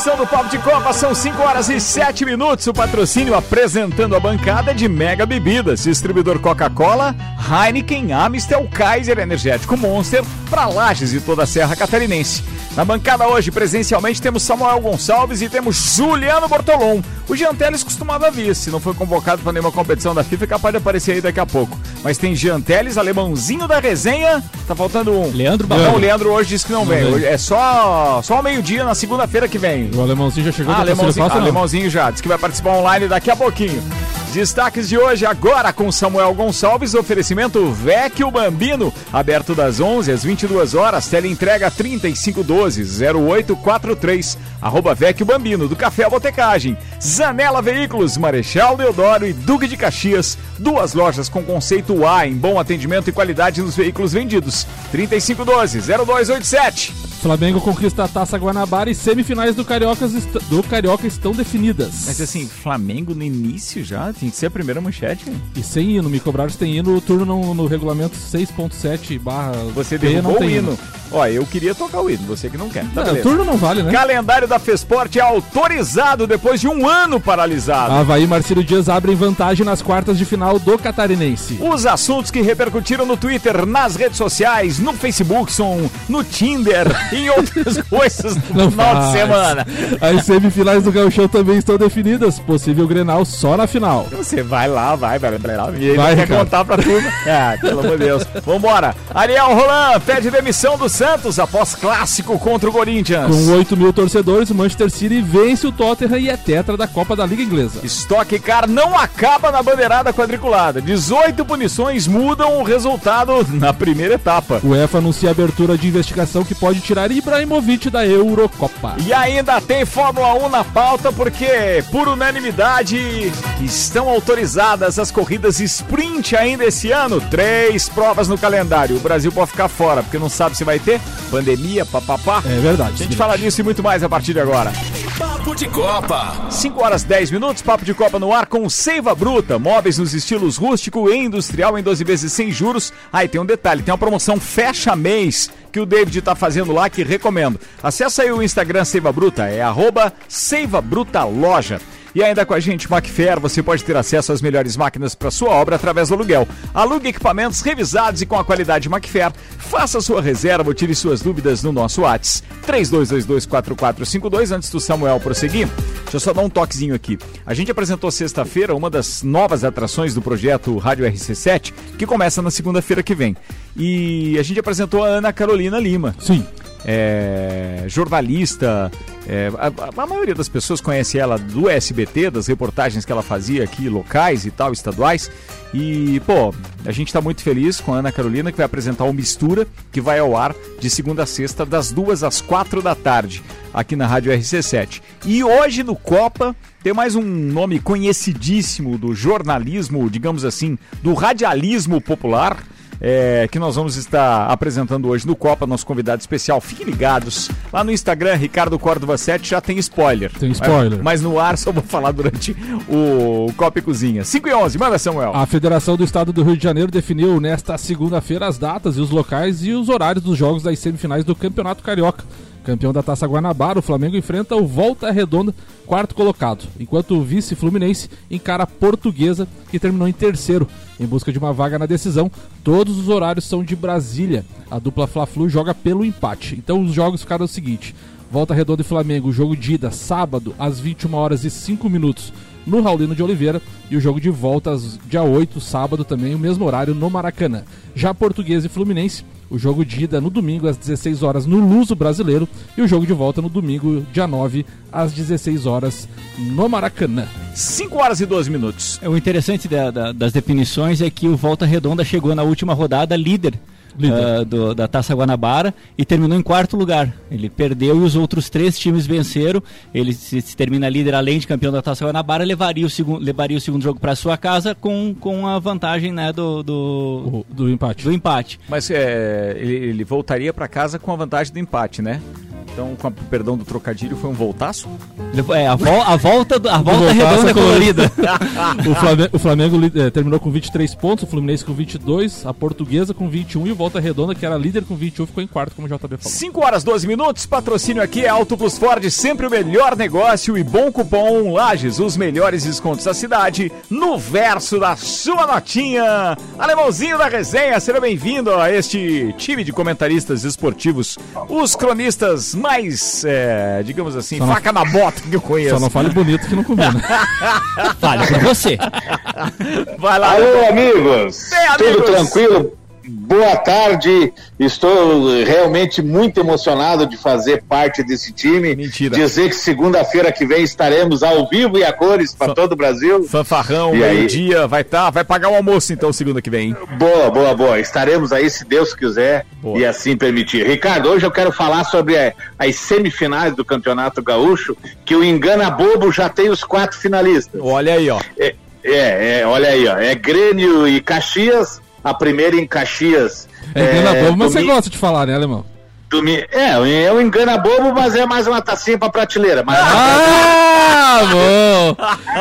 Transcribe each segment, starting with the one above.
edição do Papo de Copa. São 5 horas e 7 minutos. O patrocínio apresentando a bancada de Mega Bebidas. Distribuidor Coca-Cola, Heineken, Amistel, Kaiser Energético Monster para Lages e toda a Serra Catarinense. Na bancada hoje, presencialmente, temos Samuel Gonçalves e temos Juliano Bortolom. O Jean Teles costumava vir, se não foi convocado para nenhuma competição da FIFA, é capaz de aparecer aí daqui a pouco. Mas tem Jean Teles, alemãozinho da resenha. Tá faltando um. Leandro Não, Barão. o Leandro hoje disse que não, Não vem. vem. É só, só ao meio-dia, na segunda-feira que vem. O alemãozinho já chegou Ah, alemãozinho, fácil, não? alemãozinho já, diz que vai participar online daqui a pouquinho. Destaques de hoje agora com Samuel Gonçalves, oferecimento Vecchio Bambino, aberto das 11 às 22 horas, teleentrega 3512-0843, arroba Vecchio Bambino, do Café Botecagem, Zanela Veículos, Marechal Deodoro e Duque de Caxias, duas lojas com conceito A em bom atendimento e qualidade nos veículos vendidos, 3512-0287. Flamengo conquista a Taça Guanabara e semifinais do Carioca, do Carioca estão definidas. Mas assim, Flamengo no início já, tinha que ser a primeira manchete. E sem hino, me cobraram se tem hino, o turno no, no regulamento 6.7 barra Você B derrubou o tem hino. Ó, eu queria tocar o hino, você que não quer. Tá Não, beleza. turno não vale, né? Calendário da Fesporte é autorizado depois de um ano paralisado. Havaí e Marcílio Dias abrem vantagem nas quartas de final do Catarinense. Os assuntos que repercutiram no Twitter, nas redes sociais, no Facebook, são no Tinder em outras coisas no Não final de faz. semana. As semifinais do Gauchão também estão definidas. Possível Grenal só na final. Você vai lá, vai, vai, vai lá. E ele Vai, quer contar pra turma. Ah, pelo amor de Deus. Vambora. Ariel Roland pede demissão do Santos após clássico contra o Corinthians. Com 8 mil torcedores, o Manchester City vence o Tottenham e é tetra da Copa da Liga Inglesa. Stock Car não acaba na bandeirada quadriculada. 18 punições mudam o resultado na primeira etapa. O UEFA anuncia a abertura de investigação que pode tirar Ibrahimovic da Eurocopa. E ainda tem Fórmula 1 na pauta porque, por unanimidade, estão autorizadas as corridas sprint ainda esse ano. Três provas no calendário. O Brasil pode ficar fora porque não sabe se vai ter pandemia, papapá. É verdade. A gente fala disso e muito mais a partir de agora. Papo de Copa. 5 horas 10 minutos, papo de Copa no ar com Seiva Bruta. Móveis nos estilos rústico e industrial em 12 vezes sem juros. Aí tem um detalhe, tem uma promoção fecha mês que o David tá fazendo lá que recomendo. Acesse aí o Instagram Seiva Bruta, é arroba Seiva Bruta Loja. E ainda com a gente, Macfair, você pode ter acesso às melhores máquinas para sua obra através do aluguel. Alugue equipamentos revisados e com a qualidade Macfair. Faça sua reserva ou tire suas dúvidas no nosso WhatsApp. 32224452 antes do Samuel prosseguir. Deixa eu só dar um toquezinho aqui. A gente apresentou sexta-feira uma das novas atrações do projeto Rádio RC7, que começa na segunda-feira que vem. E a gente apresentou a Ana Carolina Lima Sim. É, jornalista. é, a, a maioria das pessoas conhece ela do SBT, das reportagens que ela fazia aqui, locais e tal, estaduais. E, pô, a gente tá muito feliz com a Ana Carolina, que vai apresentar o Mistura, que vai ao ar de segunda a sexta, das duas às quatro da tarde, aqui na Rádio RC7. E hoje no Copa. Tem mais um nome conhecidíssimo do jornalismo, digamos assim, do radialismo popular, é, que nós vamos estar apresentando hoje no Copa, nosso convidado especial. Fiquem ligados. Lá no Instagram, Ricardo Córdova 7, já tem spoiler. Tem spoiler. Mas, mas no ar só vou falar durante o Copa e Cozinha. 5 e 11, manda Samuel. A Federação do Estado do Rio de Janeiro definiu nesta segunda-feira as datas e os locais e os horários dos jogos das semifinais do Campeonato Carioca. Campeão da Taça Guanabara, o Flamengo enfrenta o Volta Redonda, quarto colocado, enquanto o vice Fluminense encara a Portuguesa, que terminou em terceiro, em busca de uma vaga na decisão. Todos os horários são de Brasília. A dupla Fla-Flu joga pelo empate. Então os jogos ficaram o seguinte: Volta Redonda e Flamengo, jogo de ida, sábado, às 21 horas e 5 minutos, no Raulino de Oliveira. E o jogo de volta, dia 8, sábado também, o mesmo horário, no Maracanã. Já Portuguesa e Fluminense, o jogo de ida no domingo, às 16 horas, no Luso Brasileiro. E o jogo de volta no domingo, dia 9, às 16 horas, no Maracanã. 5 horas e 12 minutos. É, O interessante da- da- das definições é que o Volta Redonda chegou na última rodada líder, Ah, do- da Taça Guanabara e terminou em quarto lugar. Ele perdeu e os outros três times venceram. Ele se, se termina líder além de campeão da Taça Guanabara, levaria o, segun, levaria o segundo jogo para sua casa com, com a vantagem né, do, do, O- do empate. do empate. Mas é, ele, ele voltaria para casa com a vantagem do empate, né? Então, com a perdão do trocadilho, foi um voltaço? É, a, vol a volta, do, a volta redonda colorida. o Flamengo, o Flamengo eh, terminou com 23 pontos, o Fluminense com 22, a Portuguesa com 21 e o Volta Redonda, que era líder com 21, ficou em quarto, como o JB falou. 5 horas 12 minutos, patrocínio aqui é Auto Plus Ford, sempre o melhor negócio e bom cupom Lages, os melhores descontos da cidade, no verso da sua notinha. Alemãozinho da resenha, seja bem-vindo a este time de comentaristas esportivos, os cronistas mais, é, digamos assim, Só não- faca na bota que eu conheço. Só não fale bonito que não combina. Fale pra você. Vai lá. Alô, amigos! Bem, amigos. Tudo tranquilo? Boa tarde. Estou realmente muito emocionado de fazer parte desse time. Mentira. Dizer que segunda-feira que vem estaremos ao vivo e a cores para todo o Brasil. Fanfarrão, meio-dia, vai tá, vai pagar o almoço então segunda que vem, hein? Boa, boa, boa. Estaremos aí se Deus quiser Boa. e assim permitir. Ricardo, hoje eu quero falar sobre as semifinais do Campeonato Gaúcho, que o Engana Bobo já tem os quatro finalistas. Olha aí, ó. É, é, é, olha aí, ó. É Grêmio e Caxias. A primeira em Caxias. É engana bobo, mas você gosta de falar, né, alemão? domi- É, é um engana bobo, mas é mais uma tacinha pra prateleira. Mas Ah, bom!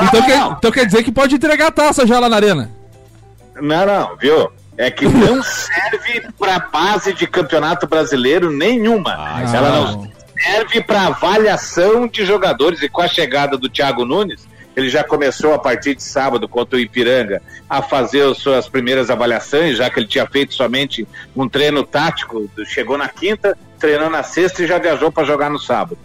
Então quer, então quer dizer que pode entregar a taça já lá na arena. não, não, viu? É que não serve pra base de campeonato brasileiro nenhuma. Ah, Ela não. não serve pra avaliação de jogadores. E com a chegada do Thiago Nunes, ele já começou a partir de sábado contra o Ipiranga a fazer as suas primeiras avaliações, já que ele tinha feito somente um treino tático. Chegou na quinta, treinou na sexta e já viajou para jogar no sábado.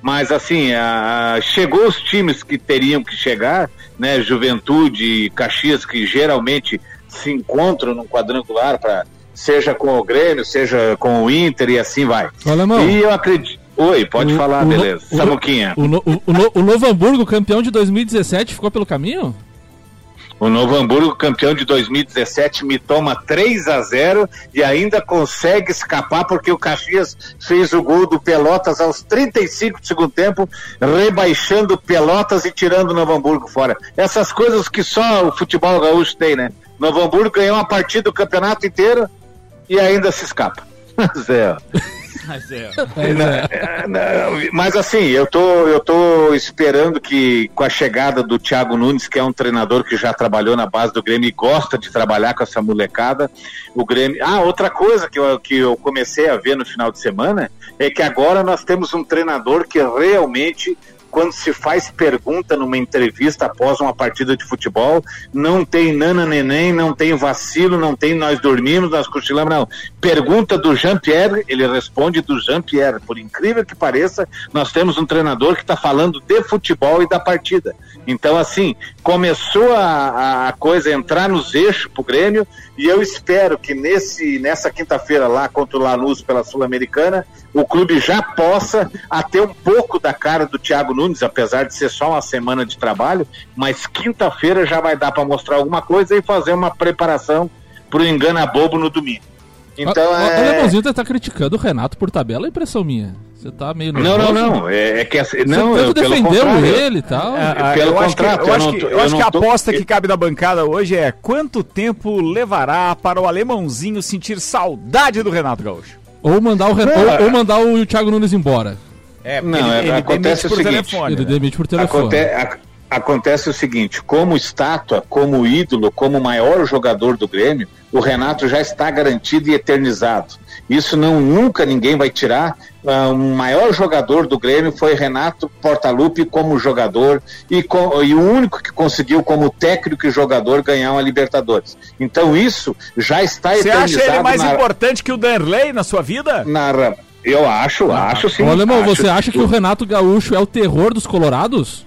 Mas assim, a- chegou os times que teriam que chegar, né? Juventude e Caxias, que geralmente se encontram num quadrangular para seja com o Grêmio, seja com o Inter e assim vai. Alemão. E eu acredito. Oi, pode o- falar, o- beleza. o- Samuquinha. O, no- o, o, no- o Novo Hamburgo, campeão de 2017, ficou pelo caminho? O Novo Hamburgo, campeão de 2017, me toma 3 a 0 e ainda consegue escapar porque o Caxias fez o gol do Pelotas aos 35 do segundo tempo, rebaixando Pelotas e tirando o Novo Hamburgo fora. Essas coisas que só o futebol gaúcho tem, né? Novo Hamburgo ganhou uma partida do campeonato inteiro e ainda se escapa. Zé. É, não, mas assim, eu tô, eu tô esperando que com a chegada do Thiago Nunes, que é um treinador que já trabalhou na base do Grêmio e gosta de trabalhar com essa molecada, o Grêmio. Ah, outra coisa que eu, que eu comecei a ver no final de semana é que agora nós temos um treinador que realmente quando se faz pergunta numa entrevista após uma partida de futebol, não tem nana neném, não tem vacilo, não tem nós dormimos, nós cochilamos, não. Pergunta do Jean-Pierre, ele responde do Jean-Pierre. Por incrível que pareça, nós temos um treinador que está falando de futebol e da partida. Então, assim, começou a, a coisa a entrar nos eixos pro Grêmio e eu espero que nesse, nessa quinta-feira lá contra o Lanús pela Sul-Americana, o clube já possa até um pouco da cara do Thiago Nunes, apesar de ser só uma semana de trabalho, mas quinta-feira já vai dar para mostrar alguma coisa e fazer uma preparação pro engana bobo no domingo. Então o, o é... alemãozinho tá criticando o Renato por tabela, é impressão minha. Você tá meio Não, não, nervoso? não. É, é que assim, Você não, tanto eu, defendeu ele e tal. Ah, pelo eu acho que, contrato, eu eu acho não que, tô- eu eu acho não que a tô- aposta que cabe na bancada hoje é quanto tempo levará para o alemãozinho sentir saudade do Renato Gaúcho? Ou mandar o ou, é- ou mandar o Thiago Nunes embora. É, Não, é- acontece demite o por seguinte, telefone. Ele né? demite por telefone. Aconte- a- acontece o seguinte: como estátua, como ídolo, como maior jogador do Grêmio, o Renato já está garantido e eternizado. Isso não nunca ninguém vai tirar. Ah, o maior jogador do Grêmio foi Renato Portaluppi como jogador e, com- e o único que conseguiu como técnico e jogador ganhar uma Libertadores. Então isso já está Você eternizado acha ele mais na, importante que o Danley na sua vida? na- eu acho, acho sim. Ô, alemão, acho. você acha que o Renato Gaúcho é o terror dos colorados?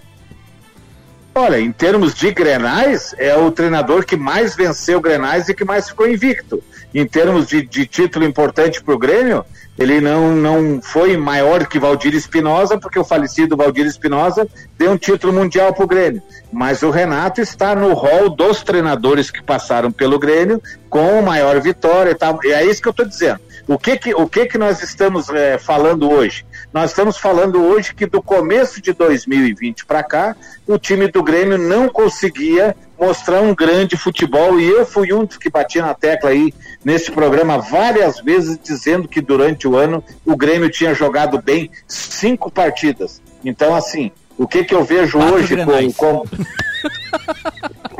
Olha, em termos de Grenais, é o treinador que mais venceu Grenais e que mais ficou invicto. Em termos de, de título importante para o Grêmio, ele não, não foi maior que Valdir Espinosa, porque o falecido Valdir Espinosa deu um título mundial para o Grêmio. Mas o Renato está no rol dos treinadores que passaram pelo Grêmio com maior vitória e tal. E é isso que eu estou dizendo. O que que, o que que nós estamos eh, falando hoje? Nós estamos falando hoje que do começo de 2020 para cá, o time do Grêmio não conseguia mostrar um grande futebol. E eu fui um dos que batia na tecla aí nesse programa várias vezes, dizendo que durante o ano o Grêmio tinha jogado bem cinco partidas. Então, assim, o que, que eu vejo Quatro hoje grenais. com, com...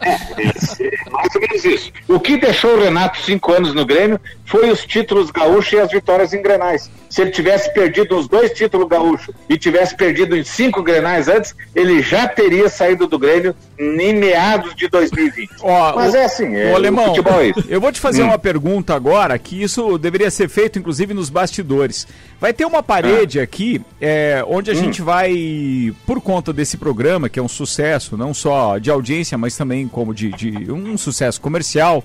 É, mais ou menos isso. O que deixou o Renato cinco anos no Grêmio foi os títulos gaúchos e as vitórias em grenais. Se ele tivesse perdido os dois títulos gaúchos e tivesse perdido em cinco grenais antes, ele já teria saído do Grêmio em meados de 2020. Ó, Mas o- é assim, é, o alemão, futebol é isso. eu vou te fazer Hum. uma pergunta agora, que isso deveria ser feito, inclusive, nos bastidores. Vai ter uma parede aqui, é, onde a Hum. gente vai, por conta desse programa, que é um sucesso, não só de audiência, mas também como de, de um sucesso comercial,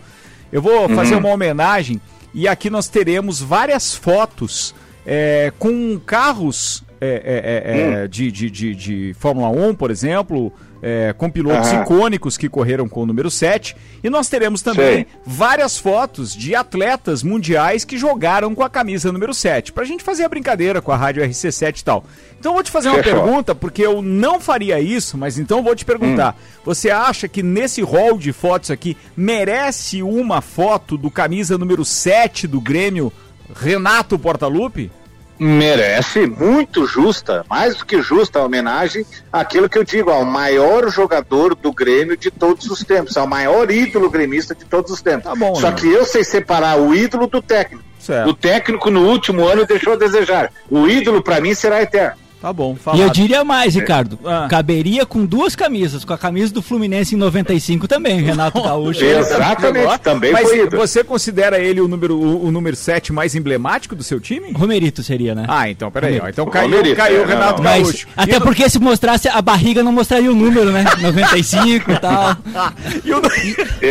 eu vou Uhum. fazer uma homenagem e aqui nós teremos várias fotos é, com carros é, é, Hum. é, é, de, de, de, de Fórmula 1, por exemplo, é, com pilotos Aham. icônicos que correram com o número 7. E nós teremos também Sei. várias fotos de atletas mundiais que jogaram com a camisa número 7. Pra gente fazer a brincadeira com a rádio RC7 e tal. Então eu vou te fazer uma Fechou. pergunta, porque eu não faria isso, mas então vou te perguntar. Hum. Você acha que nesse rol de fotos aqui merece uma foto do camisa número 7 do Grêmio, Renato Portaluppi? Merece, muito justa, mais do que justa a homenagem àquilo que eu digo, ao maior jogador do Grêmio de todos os tempos, ao maior ídolo gremista de todos os tempos. Tá bom, Só né? que eu sei separar o ídolo do técnico. Certo. O técnico no último ano deixou a desejar. O ídolo para mim será eterno. Tá bom, E eu diria mais, Ricardo. Ah. Caberia com duas camisas. Com a camisa do Fluminense em 95 também, Renato Gaúcho. Exatamente, também Mas foi ídolo. você considera ele o número, o, o número 7 mais emblemático do seu time? Romerito seria, né? Ah, então, peraí. ó. Então caiu, Romerito, caiu é, o Renato não, Mas, Gaúcho. até E no- porque se mostrasse a barriga não mostraria o número, né? 95 e tal. e o- É,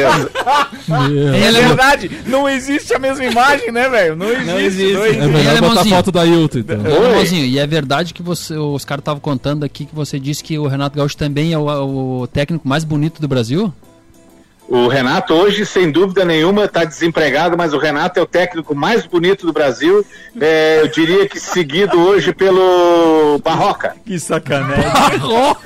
É é verdade, não existe a mesma imagem, né, velho? Não existe. Não existe. existe. É melhor é botar foto da Hilton, então. Ô, e é verdade que você, os caras estavam contando aqui que você disse que o Renato Gaúcho também é o, o técnico mais bonito do Brasil? O Renato hoje, sem dúvida nenhuma, está desempregado, mas o Renato é o técnico mais bonito do Brasil. É, eu diria que seguido hoje pelo Barroca. Que sacanagem.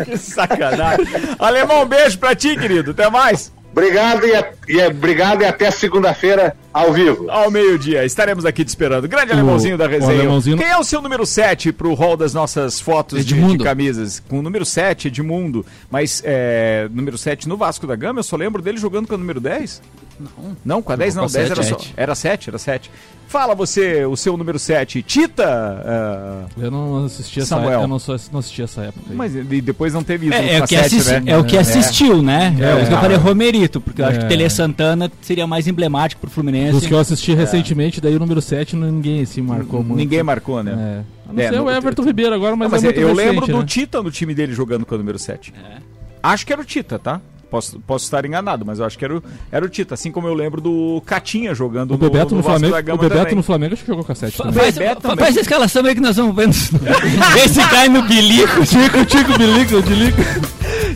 que sacanagem. Alemão, um beijo pra ti, querido. Até mais. Obrigado e, a- e a- obrigado e até segunda-feira ao vivo. Ao meio-dia. Estaremos aqui te esperando. Grande alemãozinho da o resenha. alemãozinho- Quem é o seu número 7 pro rol das nossas fotos de, de camisas? Com o número 7, Edmundo. Mas é, número 7 no Vasco da Gama, eu só lembro dele jogando com o número 10. Não. Não, com a 10 não, com a 10 era sete, só. sete. Era 7, era 7. Fala você, o seu número 7. Tita? ah, Eu não assisti essa Samuel. eu não, só- não assisti essa época. aí. mas e depois não teve É, é o que, 7, assisti- né? é o que assistiu, né? É, É. que eu falei Romerito, porque eu acho que É. Tele Santana seria mais emblemático pro Fluminense. Dos que eu assisti recentemente, daí o número 7 ninguém se marcou muito. Ninguém marcou, né? É. A não É, ser no- o Everton Ribeiro agora, mas, Não, mas é muito eu recente, lembro do né? Tita no time dele jogando com o número 7. Acho que era o Tita, tá? Posso, posso estar enganado, mas eu acho que era o, era o Tita. Assim como eu lembro do Catinha jogando O Bebeto no, Vasco Flamengo, da o Bebeto também. no Flamengo acho que jogou com a 7 também. Faz, Bebeto fa- também. faz a escalação aí que nós vamos vendo. Vê se cai no bilico. Tico, Tico, Bilico, Dilico.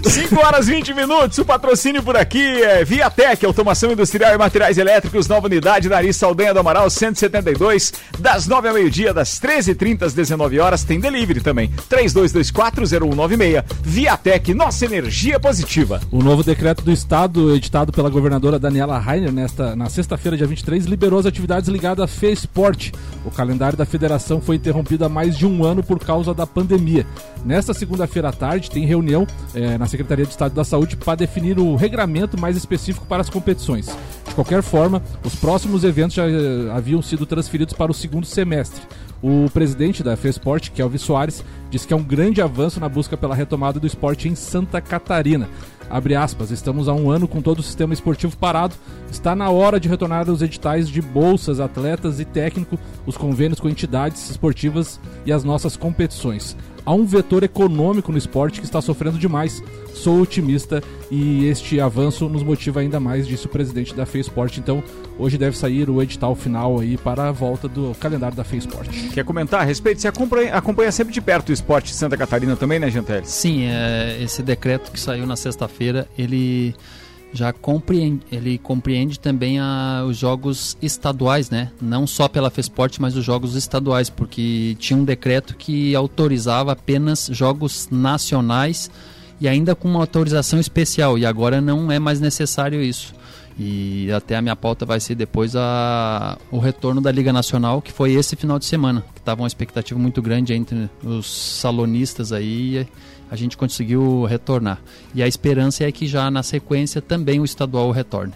5 horas 20 minutos, o patrocínio por aqui é Viatec, automação industrial e materiais elétricos, nova unidade, Nariz Saldanha do Amaral 172, das 9 ao meio-dia, das 13h30 às 19 horas, tem delivery também, 32240196, Viatec, nossa energia positiva. O novo decreto do Estado, editado pela governadora Daniela Rainer nesta, na sexta-feira, dia 23, liberou as atividades ligadas à FESPORT. O calendário da federação foi interrompido há mais de um ano por causa da pandemia. Nesta segunda-feira à tarde, tem reunião eh, na Secretaria de Estado da Saúde para definir o regramento mais específico para as competições. De qualquer forma, os próximos eventos já eh, haviam sido transferidos para o segundo semestre. O presidente da FESPORT, Kelvin Soares, disse que é um grande avanço na busca pela retomada do esporte em Santa Catarina. Abre aspas, estamos há um ano com todo o sistema esportivo parado. Está na hora de retornar os editais de bolsas, atletas e técnico, os convênios com entidades esportivas e as nossas competições. Há um vetor econômico no esporte que está sofrendo demais. Sou otimista e este avanço nos motiva ainda mais, disse o presidente da FESPORT. Então, hoje deve sair o edital final aí para a volta do calendário da FESPORT. Quer comentar a respeito? Você acompanha, acompanha sempre de perto o esporte de Santa Catarina também, né, Genteles? Sim, é, esse decreto que saiu na sexta-feira, ele já compreende, ele compreende também a, os jogos estaduais, né? Não só pela FESPORT, mas os jogos estaduais, porque tinha um decreto que autorizava apenas jogos nacionais e ainda com uma autorização especial. E agora não é mais necessário isso. E até a minha pauta vai ser depois a, o retorno da Liga Nacional, que foi esse final de semana, que estava uma expectativa muito grande entre os salonistas aí, a gente conseguiu retornar. E a esperança é que já na sequência também o estadual retorne.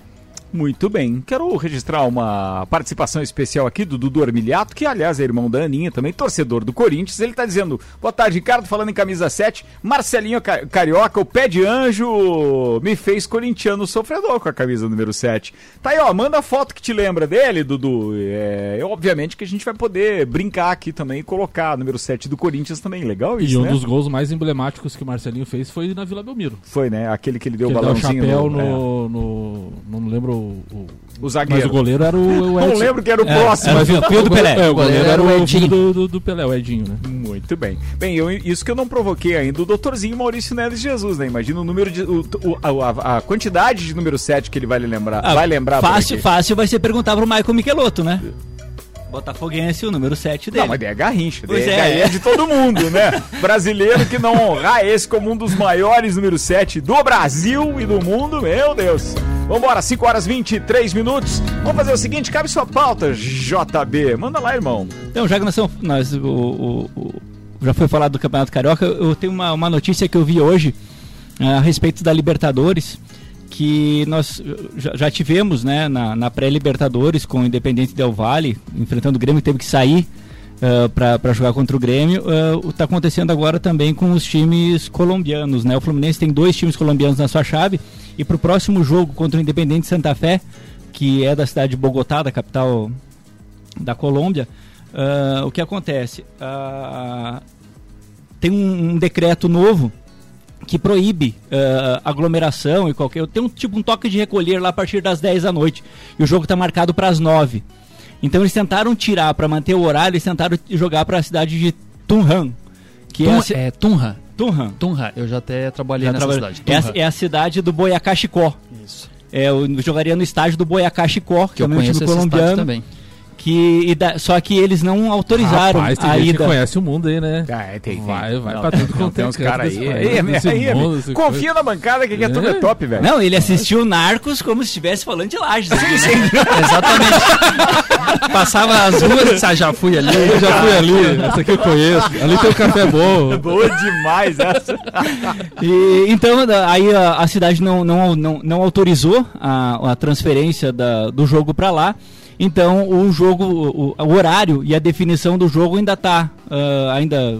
Muito bem. Quero registrar uma participação especial aqui do Dudu Armiliato, que aliás é irmão da Aninha, também torcedor do Corinthians. Ele tá dizendo: Boa tarde, Ricardo, falando em camisa 7. Marcelinho Carioca, o pé de anjo, me fez corintiano sofredor com a camisa número 7. Tá aí, ó, manda foto que te lembra dele, Dudu. É, obviamente que a gente vai poder brincar aqui também e colocar número 7 do Corinthians também. Legal isso, E um né? dos gols mais emblemáticos que o Marcelinho fez foi na Vila Belmiro. Foi, né? Aquele que ele deu Que o ele deu o balãozinho. chapéu no- é. no, no- Não lembro o. o- O zagueiro. Mas o goleiro era o, o Não Edson. lembro que era o É, próximo. era o mas filho- do Pelé. É, o goleiro era o Edinho. do, do, do Pelé, o Edinho, né? Muito bem. Bem, eu, isso que eu não provoquei ainda, o doutorzinho Maurício Neves Jesus, né? Imagina o número de. O, o- a, a quantidade de número 7 que ele vai lembrar. Ah, vai lembrar Fácil, fácil vai ser perguntar pro Michael Michelotto, né? Botafoguense, o número 7 dele. Não, mas daí é garrincha. Pois é, é. daí é de todo mundo, né? Brasileiro que não honrar esse como um dos maiores número 7 do Brasil e do mundo, meu Deus. Vambora, 5 horas 23 minutos. Vamos fazer o seguinte, cabe sua pauta, JB. Manda lá, irmão. Então, já que nós, estamos- nós- o- o- o- já foi falado do Campeonato Carioca, eu tenho uma, uma notícia que eu vi hoje ah, a respeito da Libertadores, que nós já, tivemos né, na, na pré-Libertadores com o Independente Del Valle, enfrentando o Grêmio, teve que sair para jogar contra o Grêmio. Está acontecendo agora também com os times colombianos. Né? O Fluminense tem dois times colombianos na sua chave, e para o próximo jogo contra o Independente Santa Fé, que é da cidade de Bogotá, da capital da Colômbia, ah, o que acontece? Ah, tem um, um decreto novo que proíbe ah, aglomeração e qualquer. Tem um tipo um toque de recolher lá a partir das 10 da noite. E o jogo está marcado para as 9. Então eles tentaram tirar para manter o horário, eles tentaram jogar para a cidade de Tunham. Que é, a, Tum, ci- é Tunja. Tunham. Tunja, eu já até trabalhei Já nessa cidade. É a, é a cidade do Boyacá Chicó. Isso. É, eu jogaria no estádio do Boyacá Chicó, que Que é um conheço time esse estádio colombiano. também. Que, e da- só que eles não autorizaram Rapaz, tem a gente ida. conhece o mundo aí, né? Ah, tem, Vai, vai Não, pra tem- tudo quanto tem é uns canto caras aí. desse aí, aí, aí, mundo, confia na bancada que aqui é tudo é É. top, velho. Não, ele assistiu Narcos como se estivesse falando de Lages. aqui, né? Exatamente. Passava as ruas, ah, já fui ali. Eu já fui ali, essa aqui eu conheço. Ali tem um café bom. Boa demais essa. E, então, aí a, a cidade não, não, não, não autorizou a, a transferência da- do jogo para lá. Então, o jogo, o, o horário e a definição do jogo ainda está ainda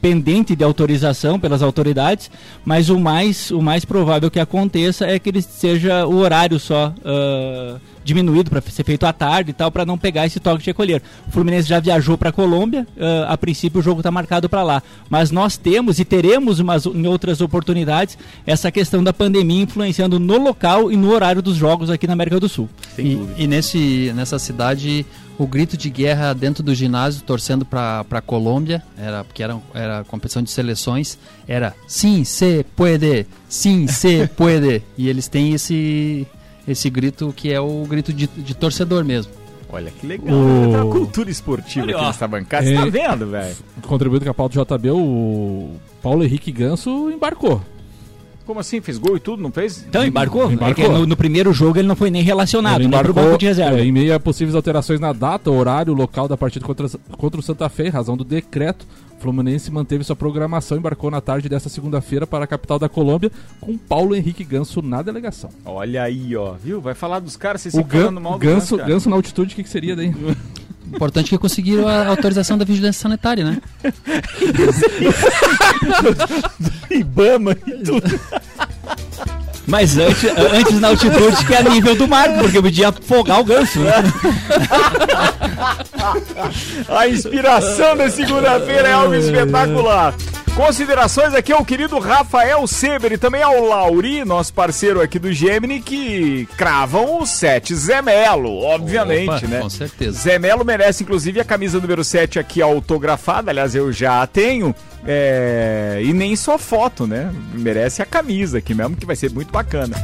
pendente de autorização pelas autoridades, mas o mais, o mais provável que aconteça é que ele seja o horário só ah, diminuído para ser feito à tarde e tal, para não pegar esse toque de recolher. O Fluminense já viajou para a Colômbia, ah, a princípio o jogo está marcado para lá, mas nós temos e teremos umas, em outras oportunidades essa questão da pandemia influenciando no local e no horário dos jogos aqui na América do Sul. E, e nesse, nessa cidade, o grito de guerra dentro do ginásio, torcendo para a Colômbia, era, porque era, era competição de seleções, era sim, se puede, sim, se puede. E eles têm esse, esse grito que é o grito de, de torcedor mesmo. Olha que legal. O- uma cultura esportiva Olha, aqui ó. nessa bancada. Você tá É. vendo, velho? Contribuindo com a pauta do JB, o Paulo Henrique Ganso embarcou. Como assim? Fez gol e tudo, não fez? Então, embarcou? Embarcou. É que no, no primeiro jogo ele não foi nem relacionado, Ele nem embarcou, banco de reserva. é, em meio a possíveis alterações na data, horário, local da partida contra, contra o Santa Fé, em razão do decreto. O Fluminense manteve sua programação e embarcou na tarde desta segunda-feira para a capital da Colômbia com Paulo Henrique Ganso na delegação. Olha aí, ó. Viu? Vai falar dos caras, vocês O ficam falando Gan, mal do Ganso, cara. Ganso na altitude, o que, que seria daí? Importante que conseguiram a autorização da vigilância sanitária, né? Ibama e tudo. Mas antes, antes na altitude que é a nível do mar, porque podia afogar o ganso. Né? A inspiração da segunda-feira é algo espetacular. Considerações aqui ao querido Rafael Seber e também ao Lauri, nosso parceiro aqui do Gemini, que cravam o 7 Zé Melo, obviamente, Opa, né? Com certeza. Zé Melo merece, inclusive, a camisa número 7 aqui autografada. Aliás, eu já a tenho. É, E nem só foto, né? Merece a camisa aqui mesmo, que vai ser muito bacana.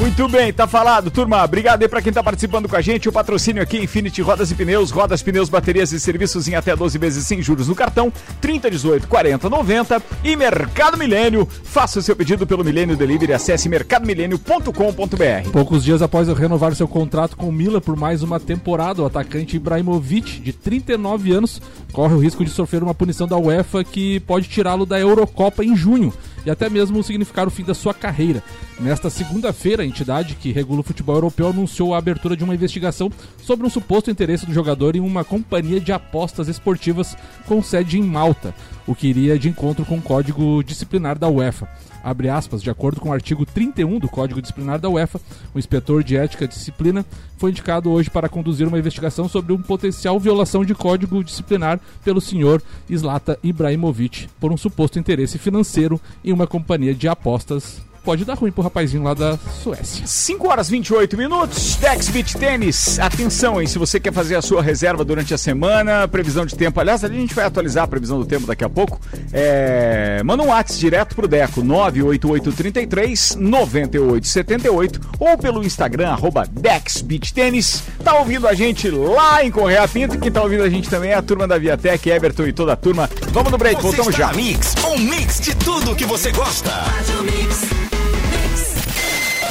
Muito bem, tá falado, turma. Obrigado aí pra quem tá participando com a gente. O patrocínio aqui, Infinity Rodas e Pneus, rodas, pneus, baterias e serviços em até 12 vezes sem juros no cartão, 30, 18, 40, 90 e Mercado Milênio. Faça o seu pedido pelo Milênio Delivery, acesse mercadomilênio.com.br. Poucos dias após renovar seu contrato com o Mila por mais uma temporada, o atacante Ibrahimovic, de 39 anos, corre o risco de sofrer uma punição da UEFA que pode tirá-lo da Eurocopa em junho e até mesmo significar o fim da sua carreira. Nesta segunda-feira, a entidade que regula o futebol europeu anunciou a abertura de uma investigação sobre um suposto interesse do jogador em uma companhia de apostas esportivas com sede em Malta, o que iria de encontro com o código disciplinar da UEFA. Abre aspas, de acordo com o artigo 31 do Código Disciplinar da UEFA, o inspetor de ética e disciplina foi indicado hoje para conduzir uma investigação sobre uma potencial violação de código disciplinar pelo senhor Zlata Ibrahimovic por um suposto interesse financeiro em uma companhia de apostas pode dar ruim pro rapazinho lá da Suécia. 5 horas 28 minutos, Dex Beach Tênis. Atenção, hein? Se você quer fazer a sua reserva durante a semana, previsão de tempo. Aliás, a gente vai atualizar a previsão do tempo daqui a pouco. É... Manda um WhatsApp direto pro Deco, 98833 9878 ou pelo Instagram, arroba Dex Beach Tênis. Tá ouvindo a gente lá em Correia Pinto. Quem tá ouvindo a gente também é a turma da Viatec, Everton e toda a turma. Vamos no break, Você voltamos está já. Mix, um mix de tudo que você gosta. O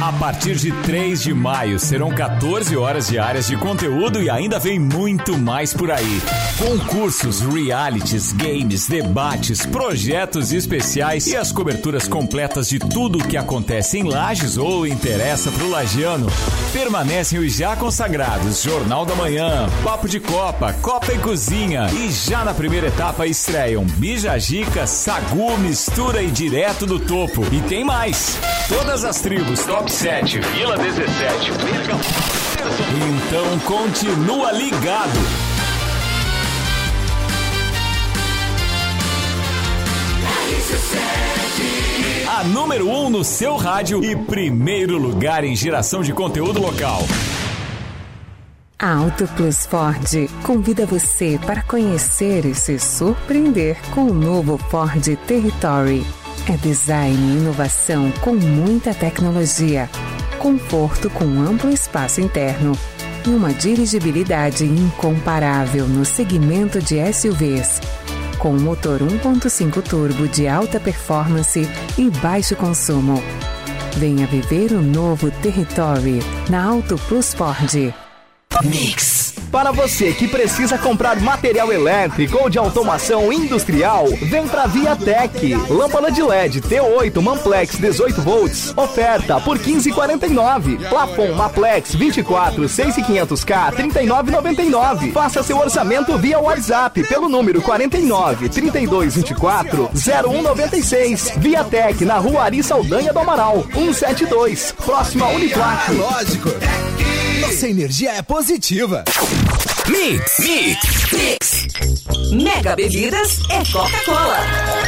A partir de 3 de maio serão 14 horas diárias de conteúdo e ainda vem muito mais por aí. Concursos, realities, games, debates, projetos especiais e as coberturas completas de tudo o que acontece em Lages ou interessa pro lagiano. Permanecem os já consagrados Jornal da Manhã, Papo de Copa, Copa e Cozinha e já na primeira etapa estreiam Bijagica, Sagu, Mistura e Direto do Topo. E tem mais! Todas as tribos Top 7, Vila 17, Então continua ligado! A número 1 um no seu rádio e primeiro lugar em geração de conteúdo local. A Auto Plus Ford convida você para conhecer e se surpreender com o novo Ford Territory. É design e inovação com muita tecnologia, conforto com amplo espaço interno e uma dirigibilidade incomparável no segmento de SUVs. Com motor 1.5 turbo de alta performance e baixo consumo. Venha viver o novo Territory na Auto Plus Ford. Mix. Para você que precisa comprar material elétrico ou de automação industrial, vem pra Viatec. Lâmpada de LED T8 Manplex 18 volts, oferta por 15,49. Plafon Maplex 24 6500K 39,99. Faça seu orçamento via WhatsApp pelo número 49 32 24 0196. Viatec na Rua Ari Saldanha do Amaral 172, próxima Uniplac. Lógico. Nossa energia é positiva. Mix, mix, Mix. Mega Bebidas é Coca-Cola.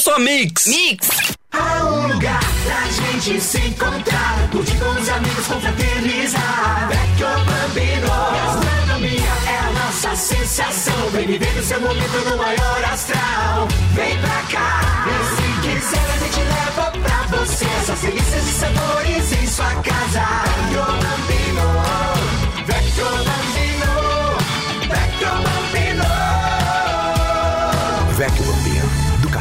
sou Mix. Mix. Há um lugar pra gente se encontrar, curtir com os amigos, confraternizar. Vecchio Bambino, gastronomia é a nossa sensação. Vem viver o seu momento no maior astral. Vem pra cá, e se quiser a gente leva pra você essas delícias e sabores em sua casa. Vecchio Bambino,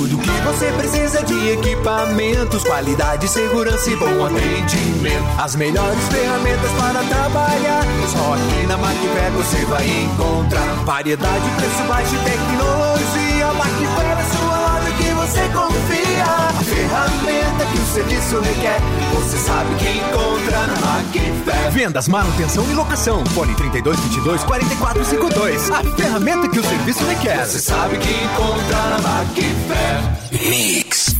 Tudo que você precisa de equipamentos, qualidade, segurança e bom atendimento. As melhores ferramentas para trabalhar. Só aqui na Macfair você vai encontrar variedade, preço baixo e tecnologia. Macfair é sua loja que você confia. A ferramenta que o serviço requer, você sabe que encontra na Macfair. Vendas, manutenção e locação. Fone 3222 4452. A ferramenta que o serviço requer. Você sabe que encontra na Macfair. Mix.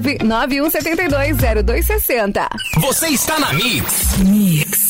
991720260. Você está na Mix. Mix.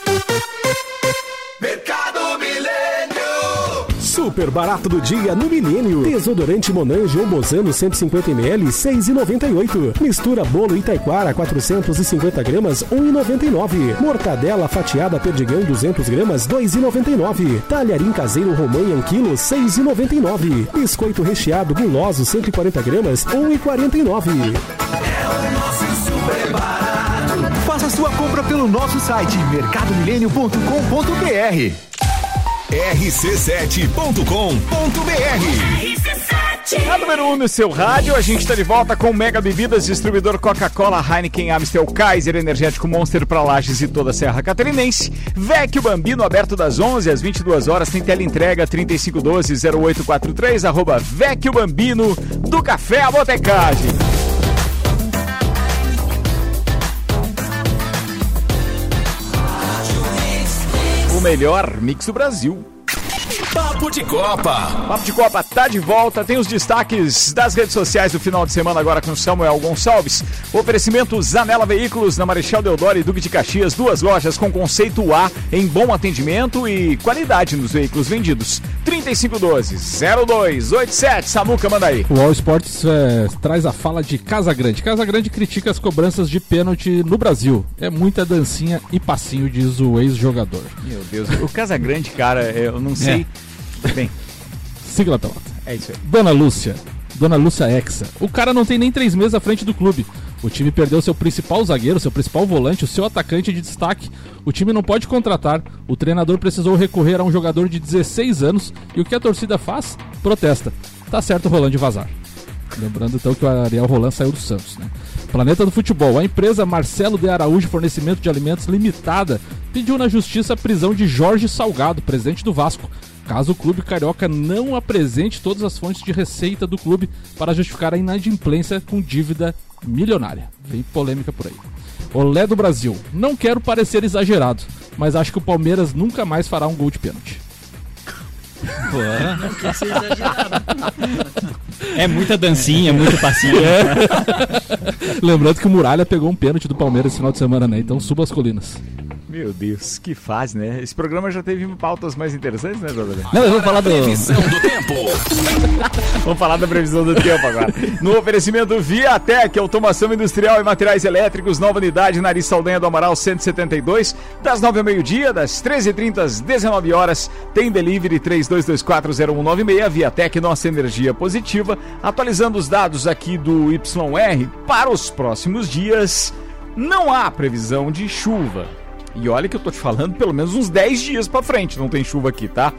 Mercado Milênio. Super barato do dia no Milênio. Desodorante Monange ou Bozano 150ml, 6,98. Mistura bolo Itaquara 450 gramas, 1,99. Mortadela fatiada Perdigão 200 gramas, 2,99. Talharim caseiro Romanha 1 kg, 6,99. Biscoito recheado guloso 140 gramas, 1,49. É sua compra pelo nosso site mercadomilênio.com.br. rc7.com.br A número 1 um no seu rádio, a gente está de volta com Mega Bebidas, distribuidor Coca-Cola, Heineken, Amstel, Kaiser, Energético Monster para Lages e toda a Serra Catarinense. Vecchio Bambino, aberto das 11 às 22 horas, tem tela entrega 3512-0843, arroba Vecchio Bambino, do Café à Botecagem. Melhor mix do Brasil. Papo de Copa. Papo de Copa tá de volta. Tem os destaques das redes sociais do final de semana agora com Samuel Gonçalves. Oferecimento Zanela Veículos na Marechal Deodoro e Duque de Caxias. Duas lojas com conceito A em bom atendimento e qualidade nos veículos vendidos. 3512-0287. Samuca, manda aí. O All Sports é, traz a fala de Casa Grande. Casa Grande critica as cobranças de pênalti no Brasil. É muita dancinha e passinho, diz o ex-jogador. Meu Deus, o Casagrande, cara, eu não sei. Bem, Sigla pelota. é isso aí. Dona Lúcia. Dona Lúcia Hexa. O cara não tem nem três meses à frente do clube. O time perdeu seu principal zagueiro, seu principal volante, o seu atacante de destaque. O time não pode contratar. O treinador precisou recorrer a um jogador de 16 anos. E o que a torcida faz? Protesta. Tá certo o Rolando de vazar. Lembrando então que o Ariel Roland saiu do Santos, né? Planeta do Futebol. A empresa Marcelo de Araújo Fornecimento de Alimentos Limitada pediu na justiça a prisão de Jorge Salgado, presidente do Vasco, caso o clube carioca não apresente todas as fontes de receita do clube para justificar a inadimplência com dívida milionária. Vem polêmica por aí. Olé do Brasil. Não quero parecer exagerado, mas acho que o Palmeiras nunca mais fará um gol de pênalti. Não quer ser exagerado. É muita dancinha, muito passinho. Lembrando que o Muralha pegou um pênalti do Palmeiras esse final de semana, né? Então suba as colinas. Meu Deus, que fase, né? Esse programa já teve pautas mais interessantes, né, JB? Não, eu vou falar do. Previsão do tempo. Vamos falar da previsão do tempo agora. No oferecimento Viatec, automação industrial e materiais elétricos, nova unidade, Nariz Saldanha do Amaral 172, das 9 ao meio-dia, das 13h30 às 19 horas, tem delivery 32240196, Viatec, nossa energia positiva. Atualizando os dados aqui do YR para os próximos dias. não há previsão de chuva. E olha que eu tô te falando pelo menos uns 10 dias pra frente, não tem chuva aqui, tá?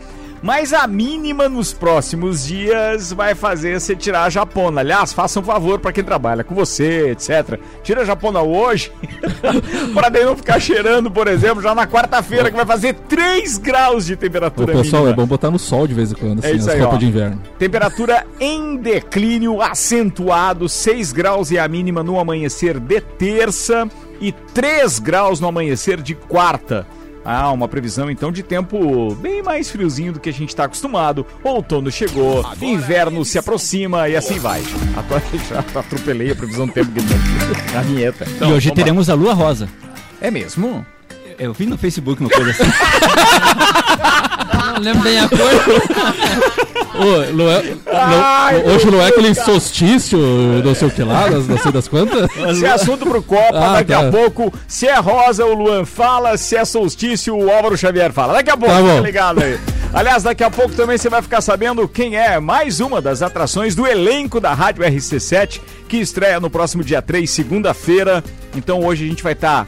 Mas a mínima nos próximos dias vai fazer você tirar a japona. Aliás, faça um favor pra quem trabalha com você, etc. Tira a japona hoje, pra daí não ficar cheirando, por exemplo, já na quarta-feira, que vai fazer 3 graus de Ô, temperatura pessoal, mínima. é bom botar no sol de vez em quando, É assim, isso as aí, roupas de inverno. Temperatura em declínio acentuado, 6 graus e a mínima no amanhecer de terça e 3 graus no amanhecer de quarta. Ah, uma previsão então de tempo bem mais friozinho do que a gente está acostumado. Outono chegou, inverno se aproxima e assim vai. Agora já atropelei a previsão do tempo que tem na vinheta. Então, e hoje vamos teremos a lua rosa. É mesmo? Eu vi no Facebook uma coisa assim. Não lembro bem a cor. Ô, é- Ai, hoje não é aquele solstício, não sei o que lá, das- não sei das quantas? Se é assunto pro Copa, Ah, daqui tá. a pouco. Se é rosa, o Luan fala. Se é solstício, o Álvaro Xavier fala. Daqui a pouco, Tá bom. fica ligado aí. Aliás, daqui a pouco também você vai ficar sabendo quem é mais uma das atrações do elenco da Rádio RC7, que estreia no próximo dia 3, segunda-feira. Então hoje a gente vai estar.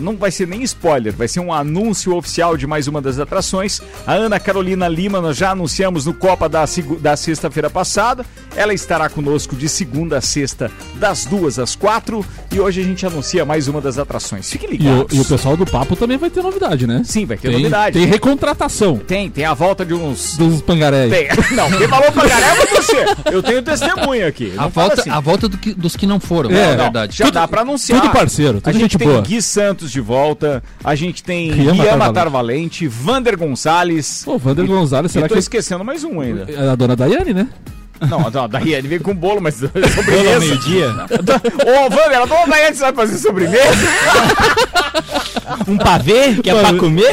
Não vai ser nem spoiler, vai ser um anúncio oficial de mais uma das atrações. A Ana Carolina Lima, nós já anunciamos no Copa da, da sexta-feira passada. Ela estará conosco de segunda a sexta, das duas às quatro. E hoje a gente anuncia mais uma das atrações. Fiquem E o, ligados. e o pessoal do papo também vai ter novidade, né? Sim, vai ter Tem- novidade. Tem recontratação Tem, tem a volta de uns. dos pangaré. Tem. Não, quem falou galera foi você. Eu tenho testemunha aqui. A volta, assim. a volta do que- dos que não foram, É, é, não, verdade. Já dá pra anunciar. tudo parceiro, tudo a gente gente tem boa. Santos de volta, a gente tem Rian Rian Matar Matar Valente, Vander Gonçalves. Ô, Vander E- Gonzalez, e será tô que- esquecendo mais um ainda. É a dona Daiane, né? Não, não, da Riane veio com bolo, mas sobremesa. meio-dia. Ô, Vander, a dona Daiane sabe fazer sobremesa? Um pavê que é pra comer.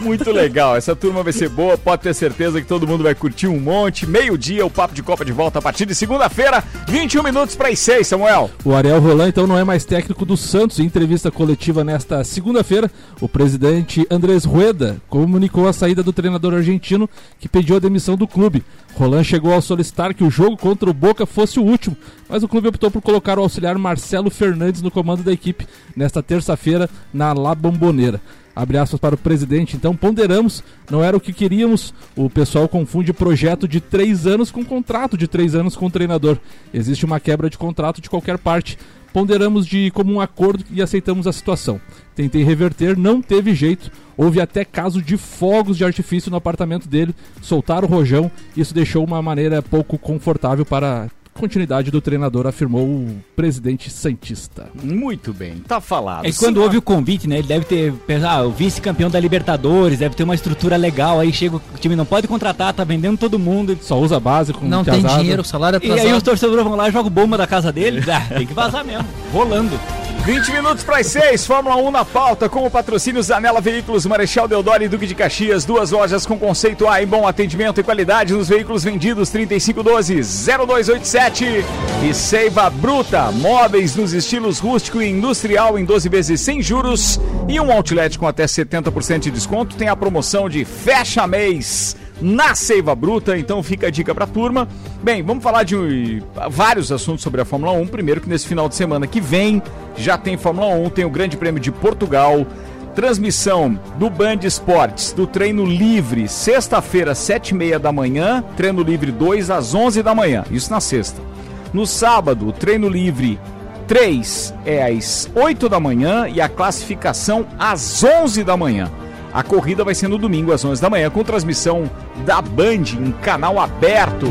Muito legal, essa turma vai ser boa, pode ter certeza que todo mundo vai curtir um monte. Meio-dia, o Papo de Copa de volta a partir de segunda-feira, 21 minutos para as 6, Samuel. O Ariel Roland, então, não é mais técnico do Santos. Em entrevista coletiva nesta segunda-feira, o presidente Andrés Rueda comunicou a saída do treinador argentino que pediu a demissão do clube. Roland chegou a solicitar que o jogo contra o Boca fosse o último, mas o clube optou por colocar o auxiliar Marcelo Fernandes no comando da equipe nesta terça-feira na La Bombonera. Abre aspas para o presidente, então ponderamos, não era o que queríamos. O pessoal confunde projeto de três anos com contrato de três anos com o treinador. Existe uma quebra de contrato de qualquer parte. Ponderamos de comum acordo e aceitamos a situação. Tentei reverter, não teve jeito. Houve até caso de fogos de artifício no apartamento dele. Soltaram o rojão. Isso deixou uma maneira pouco confortável para continuidade do treinador, afirmou o presidente Santista. Muito bem, tá falado. É que quando houve o convite, né? Ele deve ter pensado, ah, o vice-campeão da Libertadores, deve ter uma estrutura legal. Aí chega o time, não pode contratar, tá vendendo todo mundo. Só usa base com Não tem dinheiro, o salário é E aí atrasado. os torcedores vão lá e jogam bomba da casa dele. Ah, tem que vazar mesmo. Rolando. 20 minutos para as 6, Fórmula 1 na pauta, com o patrocínio Zanela Veículos, Marechal Deodoro e Duque de Caxias, duas lojas com conceito A e bom atendimento e qualidade nos veículos vendidos 3512-0287 e Seiva Bruta, móveis nos estilos rústico e industrial em 12 vezes sem juros e um outlet com até 70% de desconto, tem a promoção de fecha mês na Seiva Bruta, então fica a dica pra turma. Bem, vamos falar de vários assuntos sobre a Fórmula 1. Primeiro que nesse final de semana que vem já tem Fórmula 1, tem o Grande Prêmio de Portugal, transmissão do Band Esportes, do treino livre, sexta-feira, sete e meia da manhã, treino livre 2 às 11 da manhã, isso na sexta. No sábado, treino livre 3 é às 8 da manhã e a classificação às 11 da manhã. A corrida vai ser no domingo às 11 da manhã com transmissão da Band em canal aberto.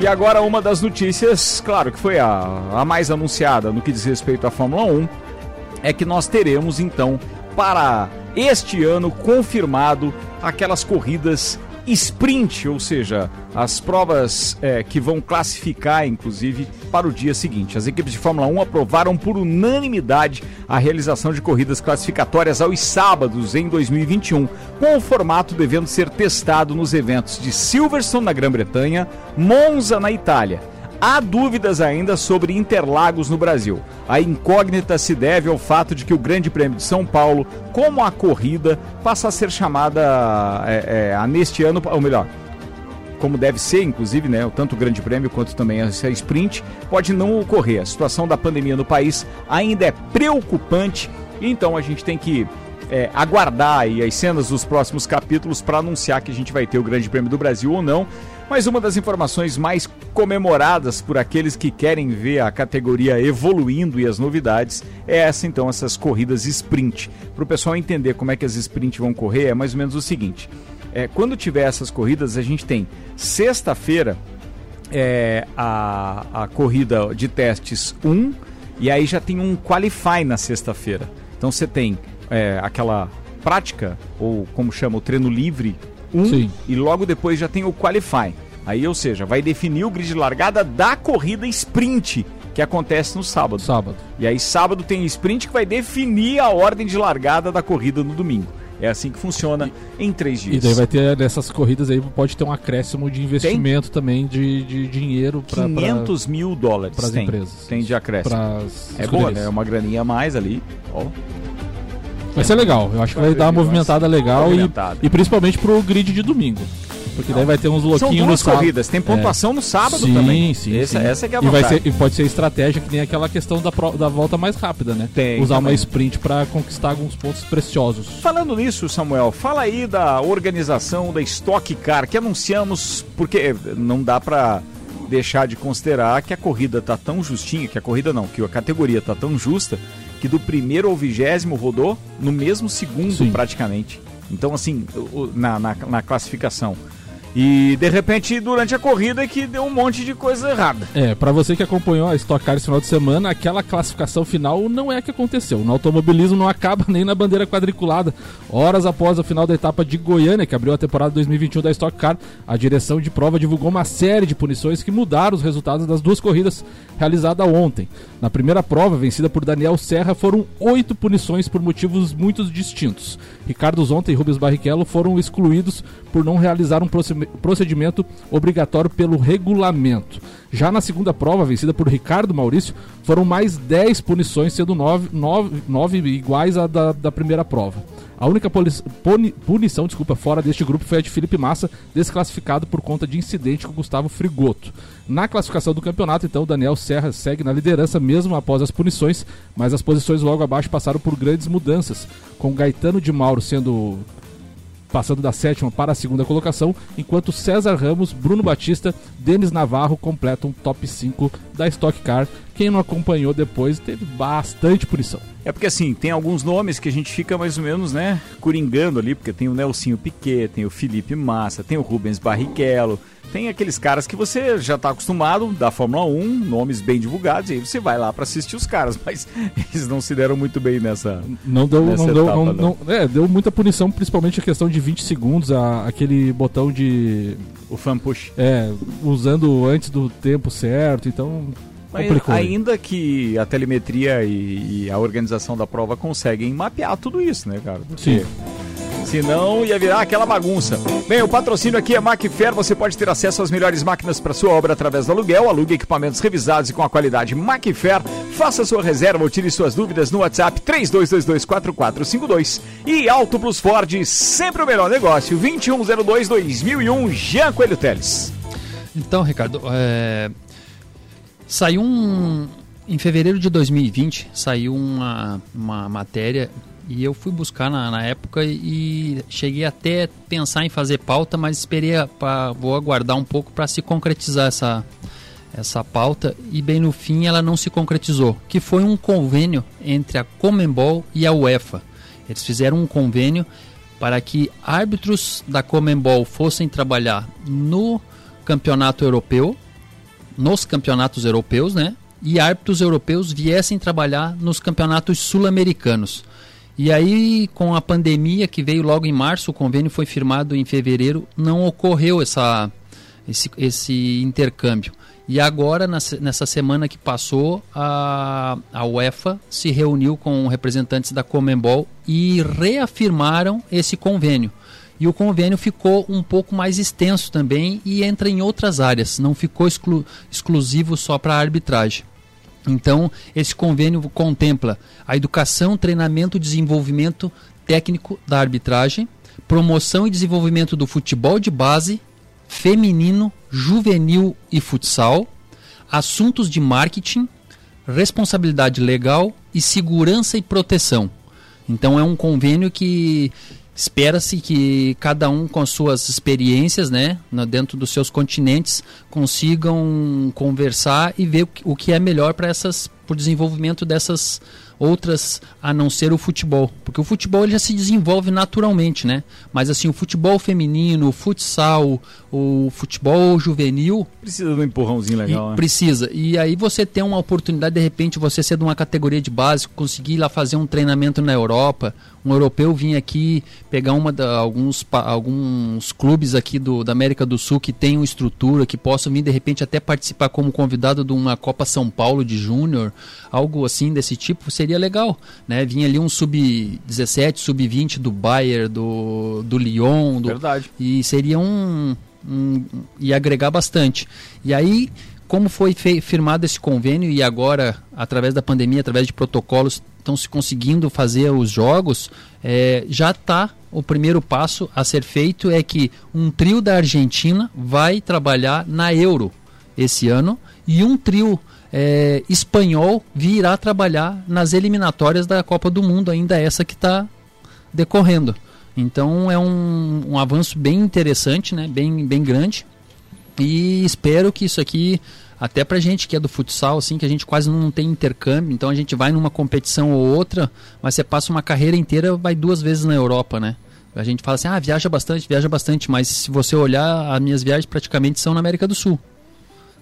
E agora uma das notícias, claro que foi a, a mais anunciada no que diz respeito à Fórmula 1, é que nós teremos então para este ano confirmado aquelas corridas sprint, ou seja, as provas é, que vão classificar, inclusive, para o dia seguinte. As equipes de Fórmula 1 aprovaram por unanimidade a realização de corridas classificatórias aos sábados em 2021, com o formato devendo ser testado nos eventos de Silverstone na Grã-Bretanha, Monza na Itália. Há dúvidas ainda sobre Interlagos no Brasil. A incógnita se deve ao fato de que o Grande Prêmio de São Paulo, como a corrida, passa a ser chamada é, é, a neste ano, ou melhor, como deve ser, inclusive, né, tanto o Grande Prêmio quanto também a sprint, pode não ocorrer. A situação da pandemia no país ainda é preocupante, então a gente tem que é, aguardar aí as cenas dos próximos capítulos para anunciar que a gente vai ter o Grande Prêmio do Brasil ou não. Mas uma das informações mais comemoradas por aqueles que querem ver a categoria evoluindo e as novidades é essa então, essas corridas sprint. Para o pessoal entender como é que as sprint vão correr, é mais ou menos o seguinte: é, quando tiver essas corridas, a gente tem sexta-feira é, a, a corrida de testes 1 e aí já tem um qualify na sexta-feira. Então você tem é, aquela prática, ou como chama, o treino livre 1, Sim. e logo depois já tem o qualify. Aí, ou seja, vai definir o grid de largada da corrida sprint, que acontece no sábado. Sábado. E aí sábado tem sprint que vai definir a ordem de largada da corrida no domingo. É assim que funciona em três dias. E daí vai ter nessas corridas aí, pode ter um acréscimo de investimento também de, de dinheiro para 500 mil dólares pras tem, empresas. Tem de acréscimo. Pras é boa, né? É uma graninha a mais ali. Ó. Vai ser legal, eu acho que vai dar uma movimentada legal Movimentada. E, e principalmente pro grid de domingo. Porque daí vai ter uns São louquinhos no duas sábado. corridas, tem pontuação no sábado sim, também. Sim, Essa- sim. essa que é a e, vai ser, e pode ser estratégia que nem aquela questão da, pro- da volta mais rápida, né? Tem Usar uma também. sprint para conquistar alguns pontos preciosos. Falando nisso, Samuel, fala aí da organização da Stock Car que anunciamos, porque não dá pra deixar de considerar que a corrida tá tão justinha, que a corrida não, que a categoria tá tão justa, que do primeiro ao vigésimo rodou no mesmo segundo praticamente. Então, assim, na, na, na classificação. E de repente, durante a corrida, é que deu um monte de coisa errada. É, pra você que acompanhou a Stock Car esse final de semana, aquela classificação final não é a que aconteceu. No automobilismo não acaba nem na bandeira quadriculada. Horas após o final da etapa de Goiânia, que abriu a temporada 2021 da Stock Car, a direção de prova divulgou uma série de punições que mudaram os resultados das duas corridas realizadas ontem. Na primeira prova, vencida por Daniel Serra, foram oito punições por motivos muito distintos. Ricardo Zonta e Rubens Barrichello foram excluídos por não realizar um proced- procedimento obrigatório pelo regulamento. Já na segunda prova, vencida por Ricardo Maurício, foram mais 10 punições, sendo 9, iguais à da, da primeira prova. A única punição desculpa, fora deste grupo foi a de Felipe Massa, desclassificado por conta de incidente com Gustavo Frigoto. Na classificação do campeonato, então, Daniel Serra segue na liderança mesmo após as punições, mas as posições logo abaixo passaram por grandes mudanças, com Gaetano de Mauro sendo passando da sétima para a segunda colocação, enquanto César Ramos, Bruno Batista, Denis Navarro completam o top 5 da Stock Car. Quem não acompanhou depois teve bastante punição. É porque assim, tem alguns nomes que a gente fica mais ou menos, né, coringando ali, porque tem o Nelsinho Piquet, tem o Felipe Massa, tem o Rubens Barrichello, tem aqueles caras que você já está acostumado da Fórmula 1, nomes bem divulgados, e aí você vai lá para assistir os caras, mas eles não se deram muito bem nessa Não deu, nessa não deu, etapa, não- não. não- é, deu muita punição, principalmente a questão de 20 segundos, a- aquele botão de. O fan push. É, usando antes do tempo certo, então. Mas complicou. ainda que a telemetria e, e a organização da prova conseguem mapear tudo isso, né, cara? Porque Sim. Senão ia virar aquela bagunça. Bem, o patrocínio aqui é Macfair. Você pode ter acesso às melhores máquinas para sua obra através do aluguel. Alugue equipamentos revisados e com a qualidade Macfair. Faça sua reserva ou tire suas dúvidas no WhatsApp 32224452. E Auto Plus Ford, sempre o melhor negócio. 2102-2001, Jean Coelho Teles. Então, Ricardo, é, saiu um. Em fevereiro de 2020, saiu uma, uma matéria e eu fui buscar na, na época e cheguei até pensar em fazer pauta, mas esperei, pra, vou aguardar um pouco para se concretizar essa, essa pauta e bem no fim ela não se concretizou, que foi um convênio entre a Comembol e a UEFA. Eles fizeram um convênio para que árbitros da Comembol fossem trabalhar no campeonato europeu, nos campeonatos europeus, né? E árbitros europeus viessem trabalhar nos campeonatos sul-americanos. E aí, com a pandemia que veio logo em março, o convênio foi firmado em fevereiro, não ocorreu essa, esse, esse intercâmbio. E agora, nessa semana que passou, a, a UEFA se reuniu com representantes da Comembol e reafirmaram esse convênio. E o convênio ficou um pouco mais extenso também e entra em outras áreas, não ficou exclu- exclusivo só para a arbitragem. Então, esse convênio contempla a educação, treinamento desenvolvimento técnico da arbitragem, promoção e desenvolvimento do futebol de base feminino, juvenil e futsal, assuntos de marketing, responsabilidade legal e segurança e proteção. Então é um convênio que espera-se que cada um com as suas experiências, né, dentro dos seus continentes, consigam conversar e ver o que- o que é melhor para essas para o desenvolvimento dessas outras a não ser o futebol, porque o futebol ele já se desenvolve naturalmente, né? Mas assim, o futebol feminino, o futsal, o futebol juvenil Precisa de um empurrãozinho legal, e né? Precisa. E aí você tem uma oportunidade, de repente, você ser de uma categoria de base, conseguir ir lá fazer um treinamento na Europa, um europeu vir aqui, pegar uma da, alguns, alguns clubes aqui do, da América do Sul que tenham estrutura, que possam vir, de repente, até participar como convidado de uma Copa São Paulo de Júnior, algo assim desse tipo, seria legal. Né? Vinha ali um sub-17, sub-20 do Bayern, do, do Lyon. Do, Verdade. E seria um, um. e agregar bastante. E aí, como foi firmado esse convênio e agora, através da pandemia, através de protocolos, estão se conseguindo fazer os jogos, é, já está o primeiro passo a ser feito é que um trio da Argentina vai trabalhar na Euro esse ano e um trio é, espanhol virá trabalhar nas eliminatórias da Copa do Mundo, ainda essa que está decorrendo. Então é um, um avanço bem interessante, né? bem, bem grande. E espero que isso aqui, até pra gente que é do futsal, assim, que a gente quase não tem intercâmbio, então a gente vai numa competição ou outra, mas você passa uma carreira inteira, vai duas vezes na Europa, né? A gente fala assim, ah, viaja bastante, viaja bastante, mas se você olhar, as minhas viagens praticamente são na América do Sul.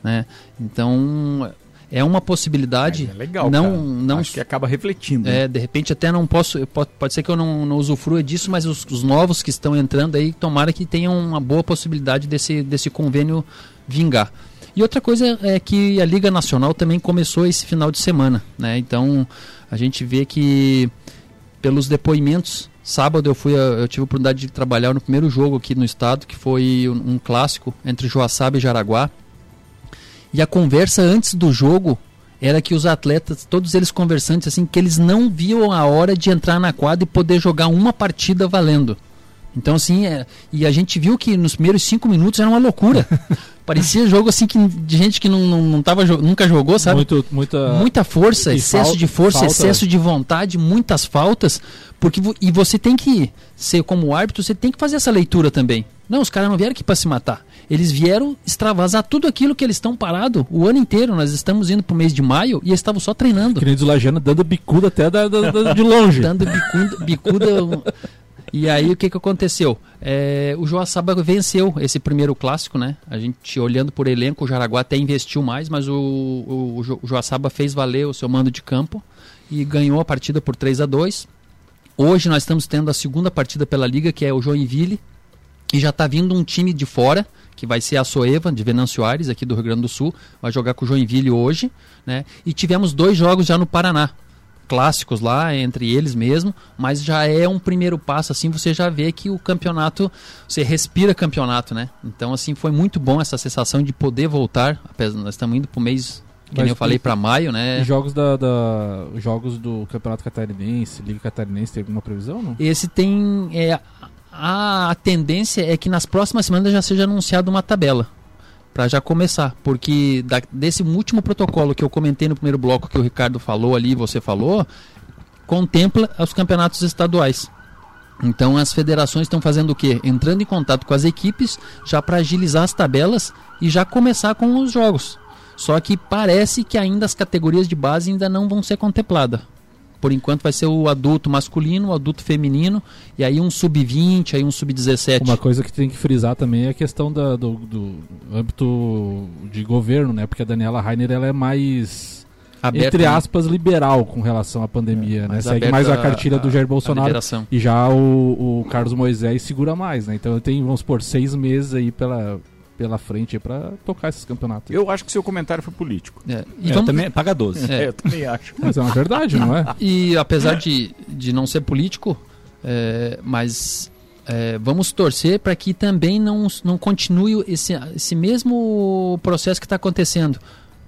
Né? Então, é uma possibilidade. É legal, não, cara. não Acho que acaba refletindo. né? é, de repente até não posso, eu po- pode ser que eu não, não usufrua disso, mas os, os novos que estão entrando aí, tomara que tenham uma boa possibilidade desse, desse convênio vingar. E outra coisa é que a Liga Nacional também começou esse final de semana, né? Então a gente vê que pelos depoimentos, sábado eu fui, eu tive a oportunidade de trabalhar no primeiro jogo aqui no estado, que foi um, um clássico entre Joaçaba e Jaraguá. E a conversa antes do jogo era que os atletas, todos eles conversantes, assim, que eles não viam a hora de entrar na quadra e poder jogar uma partida valendo. Então, assim, é, e a gente viu que nos primeiros cinco minutos era uma loucura. Parecia jogo assim que, de gente que não, não, não tava, nunca jogou, sabe? Muito, muita, muita força, excesso falta- de força, falta- excesso de vontade, muitas faltas, porque e você tem que ser como árbitro, você tem que fazer essa leitura também. Não, os caras não vieram aqui para se matar. Eles vieram extravasar tudo aquilo que eles estão parado o ano inteiro. Nós estamos indo pro mês de maio e eles estavam só treinando. Que nem o Lajano, dando bicuda até da- da- da- de longe. Dando bicuda. bicuda e aí o que, que aconteceu? É, o Joaçaba venceu esse primeiro clássico, né? A gente olhando por elenco, o Jaraguá até investiu mais, mas o, o, o Joaçaba fez valer o seu mando de campo e ganhou a partida por 3 a 2 Hoje nós estamos tendo a segunda partida pela liga, que é o Joinville, e já está vindo um time de fora, que vai ser a Soeva, de Venâncio Aires, aqui do Rio Grande do Sul, vai jogar com o Joinville hoje, né? E tivemos dois jogos já no Paraná, clássicos lá, entre eles mesmo, mas já é um primeiro passo, assim, você já vê que o campeonato, você respira campeonato, né? Então, assim, foi muito bom essa sensação de poder voltar, apesar nós estamos indo para o mês, que Mas eu falei, para maio, né? E jogos, da, da- jogos do Campeonato Catarinense, Liga Catarinense, tem alguma previsão? Não? Esse tem. É, a, tendência é que nas próximas semanas já seja anunciado uma tabela. Para já começar. Porque da- desse último protocolo que eu comentei no primeiro bloco que o Ricardo falou ali, você falou, contempla os campeonatos estaduais. Então as federações estão fazendo o quê? Entrando em contato com as equipes já para agilizar as tabelas e já começar com os jogos. Só que parece que ainda as categorias de base ainda não vão ser contempladas. Por enquanto vai ser o adulto masculino, o adulto feminino, e aí um sub-20, aí um sub-17. Uma coisa que tem que frisar também é a questão da- do, do âmbito de governo, né? Porque a Daniela Rainer ela é mais, Aberta, entre né? aspas, liberal com relação à pandemia, né? mais Segue mais a a- cartilha do Jair a Bolsonaro. E já o, o Carlos Moisés segura mais, né? Então tem, vamos supor, seis meses aí pela, pela frente para tocar esses campeonatos. Eu acho que o seu comentário foi político. É, É, eu também paga 12. É. É, eu também acho. Mas é uma verdade, não é? E apesar de, de não ser político, é, mas é, vamos torcer para que também não, não continue esse, esse mesmo processo que está acontecendo.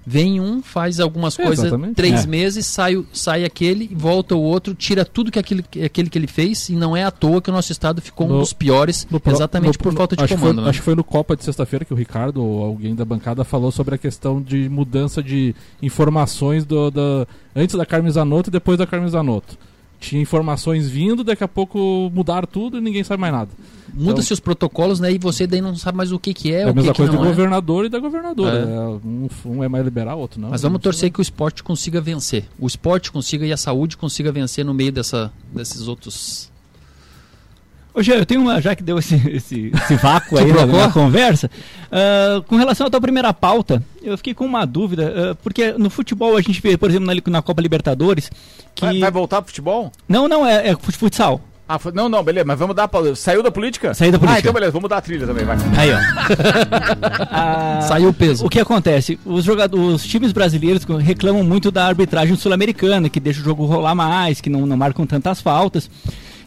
Vem um, faz algumas É, coisas, exatamente. três É. meses, sai, sai aquele, volta o outro, tira tudo que aquele, aquele que ele fez, e não é à toa que o nosso estado ficou um No- dos piores, No exatamente no- por falta de acho comando. foi, né? Acho que foi no Copa de sexta-feira que o Ricardo ou alguém da bancada falou sobre a questão de mudança de informações do, da, antes da Carmen Zanotto e depois da Carmen Zanotto. Tinha informações vindo, daqui a pouco mudaram tudo e ninguém sabe mais nada. Muda-se os protocolos, né? E você daí não sabe mais o que, que é, É o a mesma que, coisa que do não é. governador e da governadora. É. É, um, um é mais liberal, outro não. Mas vamos torcer que o esporte consiga vencer. O esporte consiga e a saúde consiga vencer no meio dessa, desses outros. Ô, Jean, eu tenho uma, já que deu esse, esse, esse vácuo aí na, na conversa, ah, com relação à tua primeira pauta, eu fiquei com uma dúvida, ah, porque no futebol a gente vê, por exemplo, na, na Copa Libertadores, que... Vai, vai voltar pro futebol? Não, não, é, é fut- futsal. Ah, não, não, beleza, mas vamos dar. Saiu da política? Saiu da política. Ah, então beleza, vamos dar a trilha também, vai. Aí, ó. Ah, Saiu o peso. O que acontece? Os, jogadores, os times brasileiros reclamam muito da arbitragem sul-americana, que deixa o jogo rolar mais, que não, não marcam tantas faltas.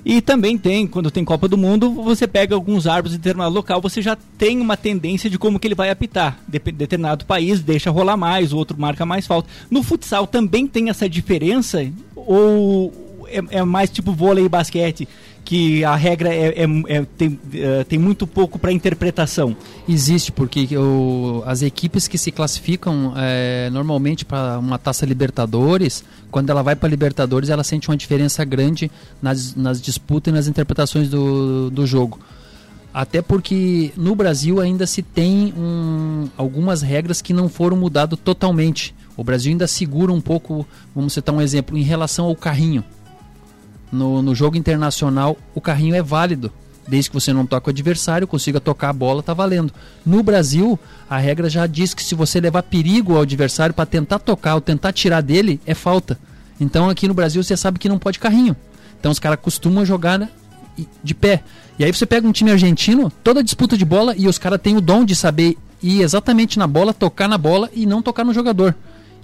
E também tem, quando tem Copa do Mundo, você pega alguns árbitros de determinado local, você já tem uma tendência de como que ele vai apitar. Dep determinado país deixa rolar mais, o outro marca mais falta. No futsal também tem essa diferença? Ou é, é mais tipo vôlei e basquete, que a regra é, é- é- tem, eh, tem muito pouco para interpretação? Existe, porque o- as equipes que se classificam é, normalmente para uma taça Libertadores, quando ela vai para Libertadores, ela sente uma diferença grande nas, nas disputas e nas interpretações do, do jogo. Até porque no Brasil ainda se tem um- algumas regras que não foram mudadas totalmente. O Brasil ainda segura um pouco, vamos citar um exemplo, em relação ao carrinho. No, no jogo internacional, o carrinho é válido. Desde que você não toque o adversário, consiga tocar a bola, tá valendo. No Brasil, a regra já diz que se você levar perigo ao adversário para tentar tocar ou tentar tirar dele, é falta. Então aqui no Brasil você sabe que não pode carrinho. Então os caras costumam jogar né, de pé. E aí você pega um time argentino, toda disputa de bola, e os caras têm o dom de saber ir exatamente na bola, tocar na bola e não tocar no jogador.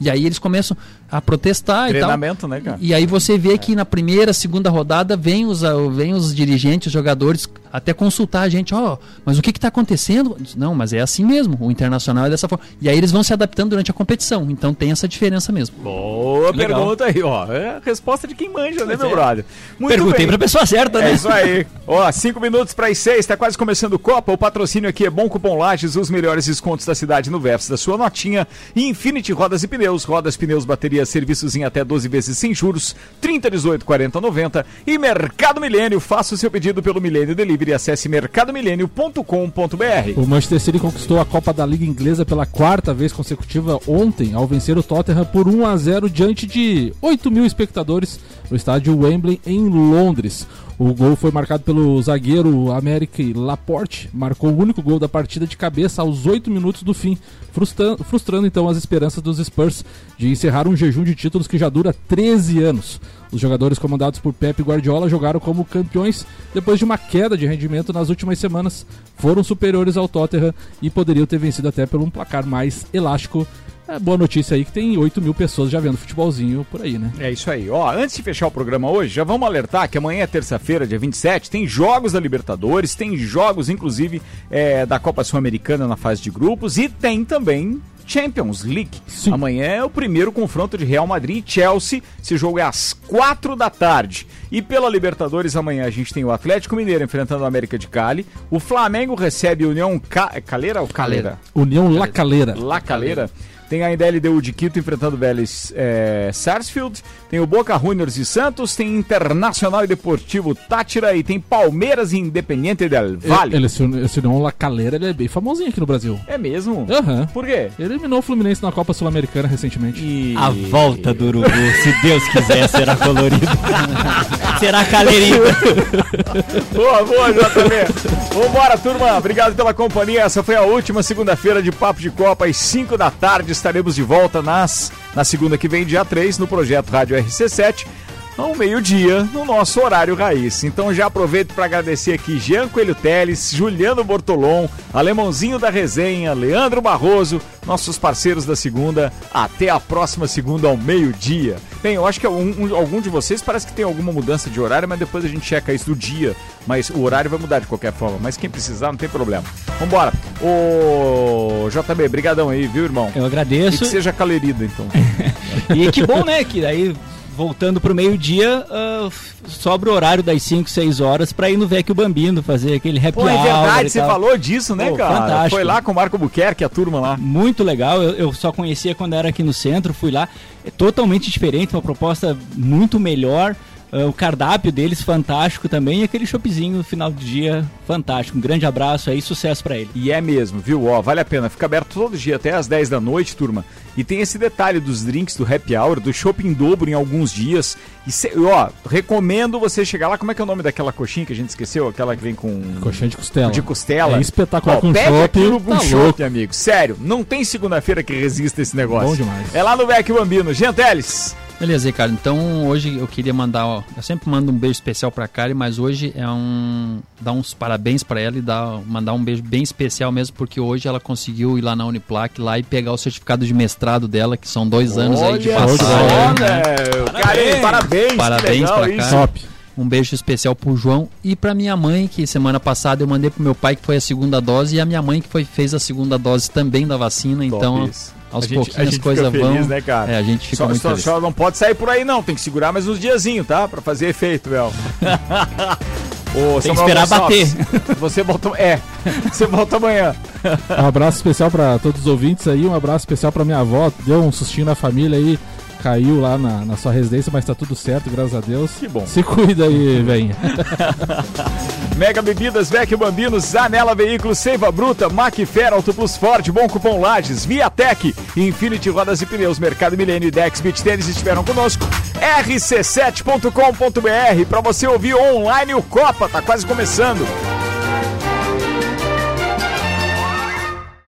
E aí eles começam a protestar e tal. Treinamento, né, cara? E aí você vê que na primeira, segunda rodada vem os, ah, vem os dirigentes, os jogadores até consultar a gente, ó, mas o que está acontecendo? Não, mas é assim mesmo, o internacional é dessa forma. E aí eles vão se adaptando durante a competição, então tem essa diferença mesmo. Boa Legal. pergunta aí, ó. É a resposta de quem manja, né, meu é. brother? Perguntei bem. pra pessoa certa, né? É isso aí. Ó, cinco minutos para as seis, tá quase começando o Copa. O patrocínio aqui é Bom Cupom Lages, os melhores descontos da cidade no verso da sua notinha. E Infinity Rodas e Pneus, rodas, pneus, baterias, serviços em até 12 vezes sem juros, 30, 18, 40, 90. E Mercado Milênio, faça o seu pedido pelo Milênio Delivery e acesse mercadomilênio.com.br. O Manchester City conquistou a Copa da Liga Inglesa pela quarta vez consecutiva ontem, ao vencer o Tottenham por 1 a 0 diante de 8 mil espectadores no estádio Wembley, em Londres. O gol foi marcado pelo zagueiro América Laporte, marcou o único gol da partida de cabeça aos 8 minutos do fim, frustra- frustrando então as esperanças dos Spurs de encerrar um jejum de títulos que já dura 13 anos. Os jogadores comandados por Pep Guardiola jogaram como campeões depois de uma queda de rendimento nas últimas semanas, foram superiores ao Tottenham e poderiam ter vencido até por um placar mais elástico. É boa notícia aí que tem 8 mil pessoas já vendo futebolzinho por aí, né? É isso aí. Ó, antes de fechar o programa hoje, já vamos alertar que amanhã é terça-feira, dia 27, tem jogos da Libertadores, tem jogos, inclusive, é, da Copa Sul-Americana na fase de grupos e tem também Champions League. Amanhã é o primeiro confronto de Real Madrid e Chelsea. Esse jogo é às quatro da tarde. E pela Libertadores, amanhã a gente tem o Atlético Mineiro enfrentando o América de Cali. O Flamengo recebe a União Ca... é Caleira ou Caleira? União La Calera. La Calera. Tem ainda a LDU de Quito enfrentando o Vélez é, Sarsfield. Tem o Boca Juniors e Santos. Tem Internacional e Deportivo Tátira. E tem Palmeiras e Independiente del Vale. Ele, esse, esse União La Calera ele é bem famosinho aqui no Brasil. É mesmo? Aham. Por quê? Ele eliminou o Fluminense na Copa Sul-Americana recentemente. A volta do Urubu, se Deus quiser, será colorido. será caleirinho. Boa, boa, JB. Vambora, turma. Obrigado pela companhia. Essa foi a última segunda-feira de Papo de Copa. Às 5 da tarde estaremos de volta nas, na segunda que vem, dia 3, no projeto Rádio RC7. Ao meio-dia, no nosso horário raiz. Então já aproveito para agradecer aqui Jean Coelho Teles, Juliano Bortolom, Alemãozinho da Resenha, Leandro Barroso, nossos parceiros da segunda. Até a próxima segunda ao meio-dia. Bem, eu acho que algum, um- algum de vocês parece que tem alguma mudança de horário, mas depois a gente checa isso do dia. Mas o horário vai mudar de qualquer forma. Mas quem precisar, não tem problema. Vambora. Ô, JB, brigadão aí, viu, irmão? Eu E agradeço. que seja calerido, então. E que bom, né? Que daí, voltando pro meio-dia, ah, sobra o horário das 5, 6 horas pra ir no Vecchio Bambino, fazer aquele happy Pô, é verdade, você falou disso, né, Pô, cara? fantástico. Foi lá com o Marco Buquerque, a turma lá. Muito legal, eu, eu só conhecia quando era aqui no centro, fui lá. É totalmente diferente, uma proposta muito melhor. Ah, o cardápio deles fantástico também e aquele shopzinho no final do dia fantástico. Um grande abraço aí, sucesso pra ele. E é mesmo, viu? Ó, vale a pena. Fica aberto todo dia até às 10 da noite, turma. E tem esse detalhe dos drinks do happy hour, do shopping dobro em alguns dias. E cê- ó, recomendo você chegar lá. Como é que é o nome daquela coxinha que a gente esqueceu? Aquela que vem com. Coxinha de costela. De costela. É espetacular Ó, com pede chopp, aquilo com tá chopp, louco. amigo. Sério, não tem segunda-feira que resista esse negócio. Bom demais. É lá no Beck Bambino. Genteles. Beleza, Ricardo. Então hoje eu queria mandar, ó, eu sempre mando um beijo especial pra Karen, mas hoje é um dar uns parabéns pra ela e dar, mandar um beijo bem especial mesmo, porque hoje ela conseguiu ir lá na Uniplac lá e pegar o certificado de mestrado dela, que são dois anos aí de Olha passagem. né? Karen, parabéns. Parabéns isso. Karen. Um beijo especial pro João e pra minha mãe, que semana passada eu mandei pro meu pai que foi a segunda dose e a minha mãe que foi, fez a segunda dose também da vacina. então, isso. Aos A gente- pouquinhos a as gente coisas fica vão. feliz, né, cara? É, a gente fica Só, muito só, feliz. só não pode sair por aí, não. Tem que segurar mais uns diazinhos, tá? Pra fazer efeito, Bel. Ô, Tem que esperar Gonçalves, Você volta. É, você volta amanhã. Um abraço especial pra todos os ouvintes aí, um abraço especial pra minha avó, deu um sustinho na família aí, caiu lá na, na sua residência, mas tá tudo certo, graças a Deus. Que bom. Se cuida aí, venha. Mega Bebidas, Vec Bambinos, Zanela Veículos, Seiva Bruta, Macfer, Auto Plus Ford, Bom Cupom Lages, Viatec, Infinity Rodas e Pneus, Mercado Milênio e Dex Beach Tênis estiveram conosco. rc7.com.br para você ouvir online o Copa, tá quase começando.